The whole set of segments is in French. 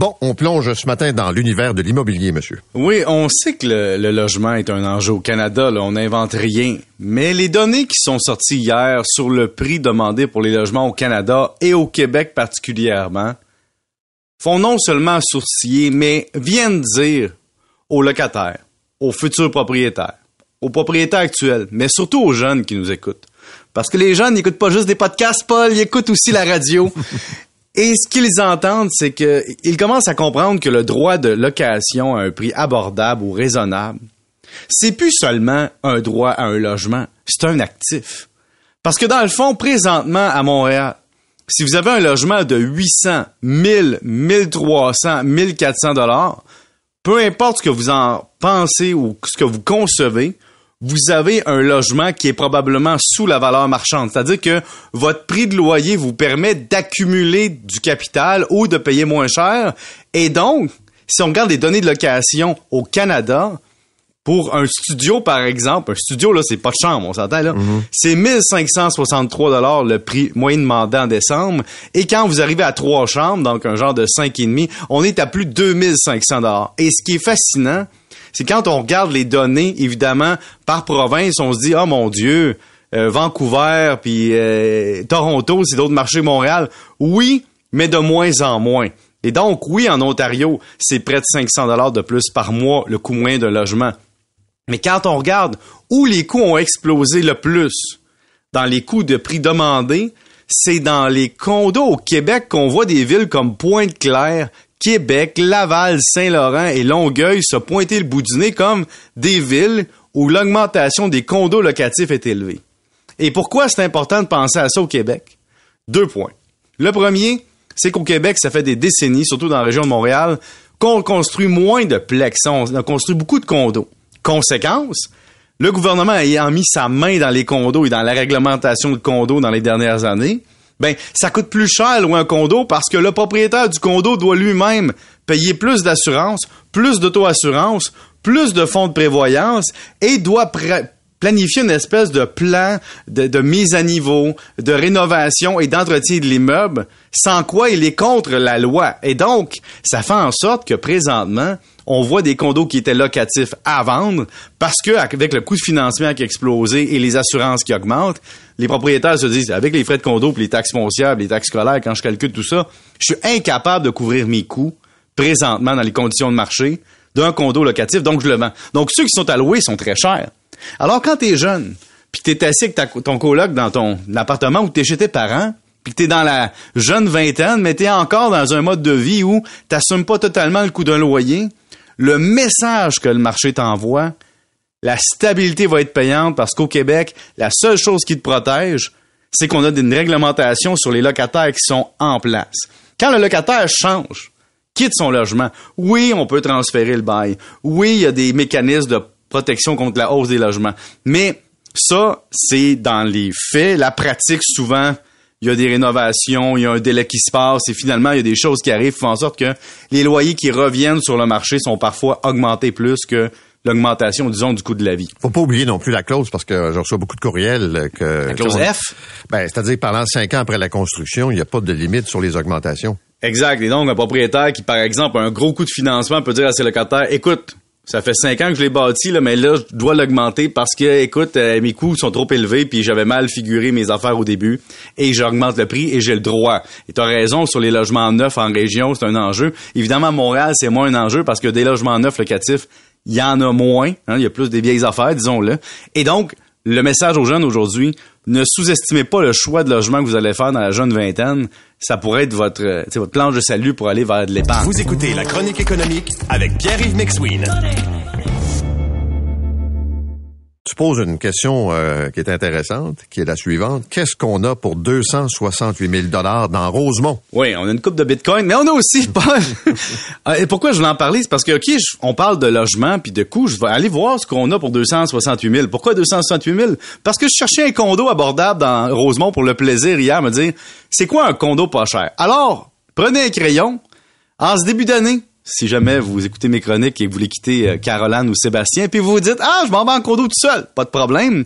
Bon, on plonge ce matin dans l'univers de l'immobilier, monsieur. Oui, on sait que le, le logement est un enjeu au Canada, là, on n'invente rien. Mais les données qui sont sorties hier sur le prix demandé pour les logements au Canada et au Québec particulièrement font non seulement sourciller, mais viennent dire aux locataires, aux futurs propriétaires, aux propriétaires actuels, mais surtout aux jeunes qui nous écoutent. Parce que les jeunes n'écoutent pas juste des podcasts, Paul, ils écoutent aussi la radio. Et ce qu'ils entendent, c'est qu'ils commencent à comprendre que le droit de location à un prix abordable ou raisonnable, c'est plus seulement un droit à un logement, c'est un actif. Parce que dans le fond, présentement à Montréal, si vous avez un logement de 800, 1000, 1300, 1400 dollars, peu importe ce que vous en pensez ou ce que vous concevez, vous avez un logement qui est probablement sous la valeur marchande. C'est-à-dire que votre prix de loyer vous permet d'accumuler du capital ou de payer moins cher. Et donc, si on regarde les données de location au Canada, pour un studio, par exemple, un studio, là, c'est pas de chambre, on s'entend, là. C'est 1563 dollars le prix moyen demandé en décembre. Et quand vous arrivez à trois chambres, donc un genre de cinq et demi, on est à plus de 2500 dollars. Et ce qui est fascinant, c'est quand on regarde les données, évidemment, par province, on se dit, oh mon Dieu, euh, Vancouver, puis euh, Toronto, c'est d'autres marchés, Montréal. Oui, mais de moins en moins. Et donc, oui, en Ontario, c'est près de 500 dollars de plus par mois le coût moyen d'un logement. Mais quand on regarde où les coûts ont explosé le plus dans les coûts de prix demandés, c'est dans les condos au Québec qu'on voit des villes comme Pointe-Claire, Québec, Laval, Saint-Laurent et Longueuil se pointer le bout du nez comme des villes où l'augmentation des condos locatifs est élevée. Et pourquoi c'est important de penser à ça au Québec? Deux points. Le premier, c'est qu'au Québec, ça fait des décennies, surtout dans la région de Montréal, qu'on construit moins de plex. On construit beaucoup de condos. Conséquence, le gouvernement ayant mis sa main dans les condos et dans la réglementation de condos dans les dernières années, ben ça coûte plus cher louer un condo parce que le propriétaire du condo doit lui-même payer plus d'assurance, plus d'auto-assurance, plus de fonds de prévoyance et doit planifier une espèce de plan de, de, mise à niveau, de rénovation et d'entretien de l'immeuble, sans quoi il est contre la loi. Et donc, ça fait en sorte que présentement, on voit des condos qui étaient locatifs à vendre parce que avec le coût de financement qui a explosé et les assurances qui augmentent, les propriétaires se disent avec les frais de condo, les taxes foncières, les taxes scolaires, quand je calcule tout ça, je suis incapable de couvrir mes coûts présentement dans les conditions de marché d'un condo locatif, donc je le vends. Donc ceux qui sont alloués sont très chers. Alors quand tu es jeune, puis tu es assis avec ton coloc dans ton appartement ou tu es chez tes parents, puis que t'es dans la jeune vingtaine, mais t'es encore dans un mode de vie où t'assumes pas totalement le coût d'un loyer, le message que le marché t'envoie, la stabilité va être payante parce qu'au Québec, la seule chose qui te protège, c'est qu'on a une réglementation sur les locataires qui sont en place. Quand le locataire change, quitte son logement, oui, on peut transférer le bail. Oui, il y a des mécanismes de protection contre la hausse des logements. Mais ça, c'est dans les faits. La pratique, souvent, il y a des rénovations, il y a un délai qui se passe et finalement, il y a des choses qui arrivent qui font en sorte que les loyers qui reviennent sur le marché sont parfois augmentés plus que l'augmentation, disons, du coût de la vie. Faut pas oublier non plus la clause parce que je reçois beaucoup de courriels que... La clause F? Ben, c'est-à-dire pendant cinq ans après la construction, il n'y a pas de limite sur les augmentations. Exact. Et donc, un propriétaire qui, par exemple, a un gros coût de financement peut dire à ses locataires, écoute, ça fait cinq ans que je l'ai bâti, là, mais là, je dois l'augmenter parce que, écoute, euh, mes coûts sont trop élevés, puis j'avais mal figuré mes affaires au début, et j'augmente le prix, et j'ai le droit. Et tu as raison, sur les logements neufs en région, c'est un enjeu. Évidemment, Montréal, c'est moins un enjeu parce que des logements neufs locatifs, il y en a moins. Hein, il y a plus des vieilles affaires, disons-le. Et donc, le message aux jeunes aujourd'hui, ne sous-estimez pas le choix de logement que vous allez faire dans la jeune vingtaine. Ça pourrait être votre, euh, votre planche de salut pour aller vers de l'épargne. Vous écoutez La Chronique économique avec Pierre-Yves McSween. Tu poses une question euh, qui est intéressante, qui est la suivante. Qu'est-ce qu'on a pour 268 000 dollars dans Rosemont? Oui, on a une coupe de Bitcoin, mais on a aussi, Paul. Euh, Et pourquoi je voulais en parler? C'est parce que, OK, on parle de logement puis de coûts. Je vais aller voir ce qu'on a pour 268 000. Pourquoi 268 000? Parce que je cherchais un condo abordable dans Rosemont pour le plaisir hier, me dire, c'est quoi un condo pas cher? Alors, prenez un crayon. En ce début d'année, si jamais vous écoutez mes chroniques et que vous voulez quitter euh, Caroline ou Sébastien, puis vous vous dites, ah, je m'en vais en condo tout seul. Pas de problème.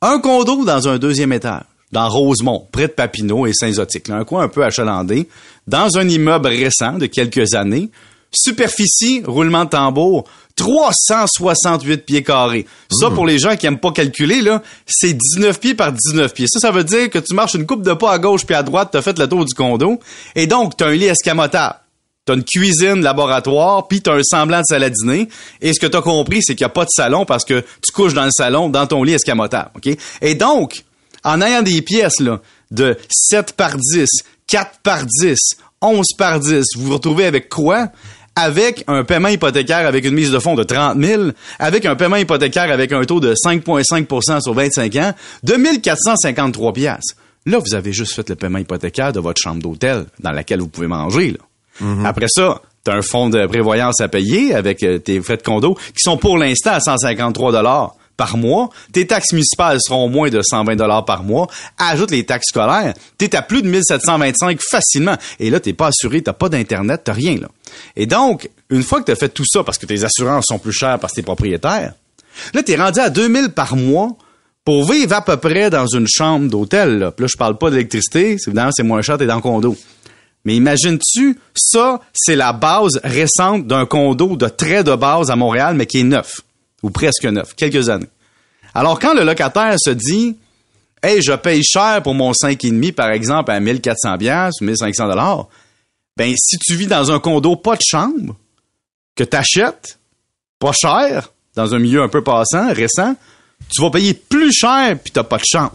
Un condo dans un deuxième étage, dans Rosemont, près de Papineau et Saint-Zotique, un coin un peu achalandé, dans un immeuble récent de quelques années, superficie, roulement de tambour, 368 pieds carrés. Ça, pour les gens qui aiment pas calculer, là, c'est 19 pieds par 19 pieds. Ça, ça veut dire que tu marches une coupe de pas à gauche puis à droite, t'as fait le tour du condo, et donc, t'as un lit escamotable. T'as une cuisine, laboratoire, puis t'as un semblant de dîner. Et ce que t'as compris, c'est qu'il n'y a pas de salon parce que tu couches dans le salon, dans ton lit escamotable. Et donc, en ayant des pièces là, de 7 par 10, 4 par 10, 11 par 10, vous vous retrouvez avec quoi? Avec un paiement hypothécaire avec une mise de fonds de 30 000, avec un paiement hypothécaire avec un taux de 5,5% sur 25 ans, de 1453 piastres. Là, vous avez juste fait le paiement hypothécaire de votre chambre d'hôtel dans laquelle vous pouvez manger. Là. Après ça, tu as un fonds de prévoyance à payer avec euh, tes frais de condo qui sont pour l'instant à 153 dollars par mois. Tes taxes municipales seront moins de 120 dollars par mois. Ajoute les taxes scolaires. Tu es à plus de 1725 facilement. Et là, t'es pas assuré, t'as pas d'Internet, t'as rien. là. Et donc, une fois que tu as fait tout ça parce que tes assurances sont plus chères parce que t'es propriétaire, là, tu es rendu à 2000 par mois pour vivre à peu près dans une chambre d'hôtel. Là. Puis là, je parle pas d'électricité. Évidemment, c'est moins cher, t'es dans le condo. Mais imagines-tu, ça, c'est la base récente d'un condo de très de base à Montréal, mais qui est neuf, ou presque neuf, quelques années. Alors, quand le locataire se dit, hey, je paye cher pour mon 5,5, par exemple, à 1400 piastres, 1500 dollars, ben, si tu vis dans un condo pas de chambre, que t'achètes, pas cher, dans un milieu un peu passant, récent, tu vas payer plus cher puis t'as pas de chambre.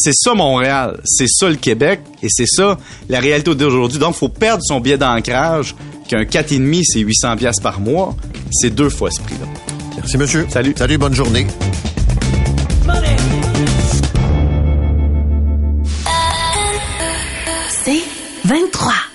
C'est ça Montréal, c'est ça le Québec et c'est ça la réalité d'aujourd'hui. Donc, faut perdre son billet d'ancrage qu'un 4,5 c'est 800 pièces par mois, c'est deux fois ce prix-là. Merci, monsieur. Salut. Salut, bonne journée. C'est 23.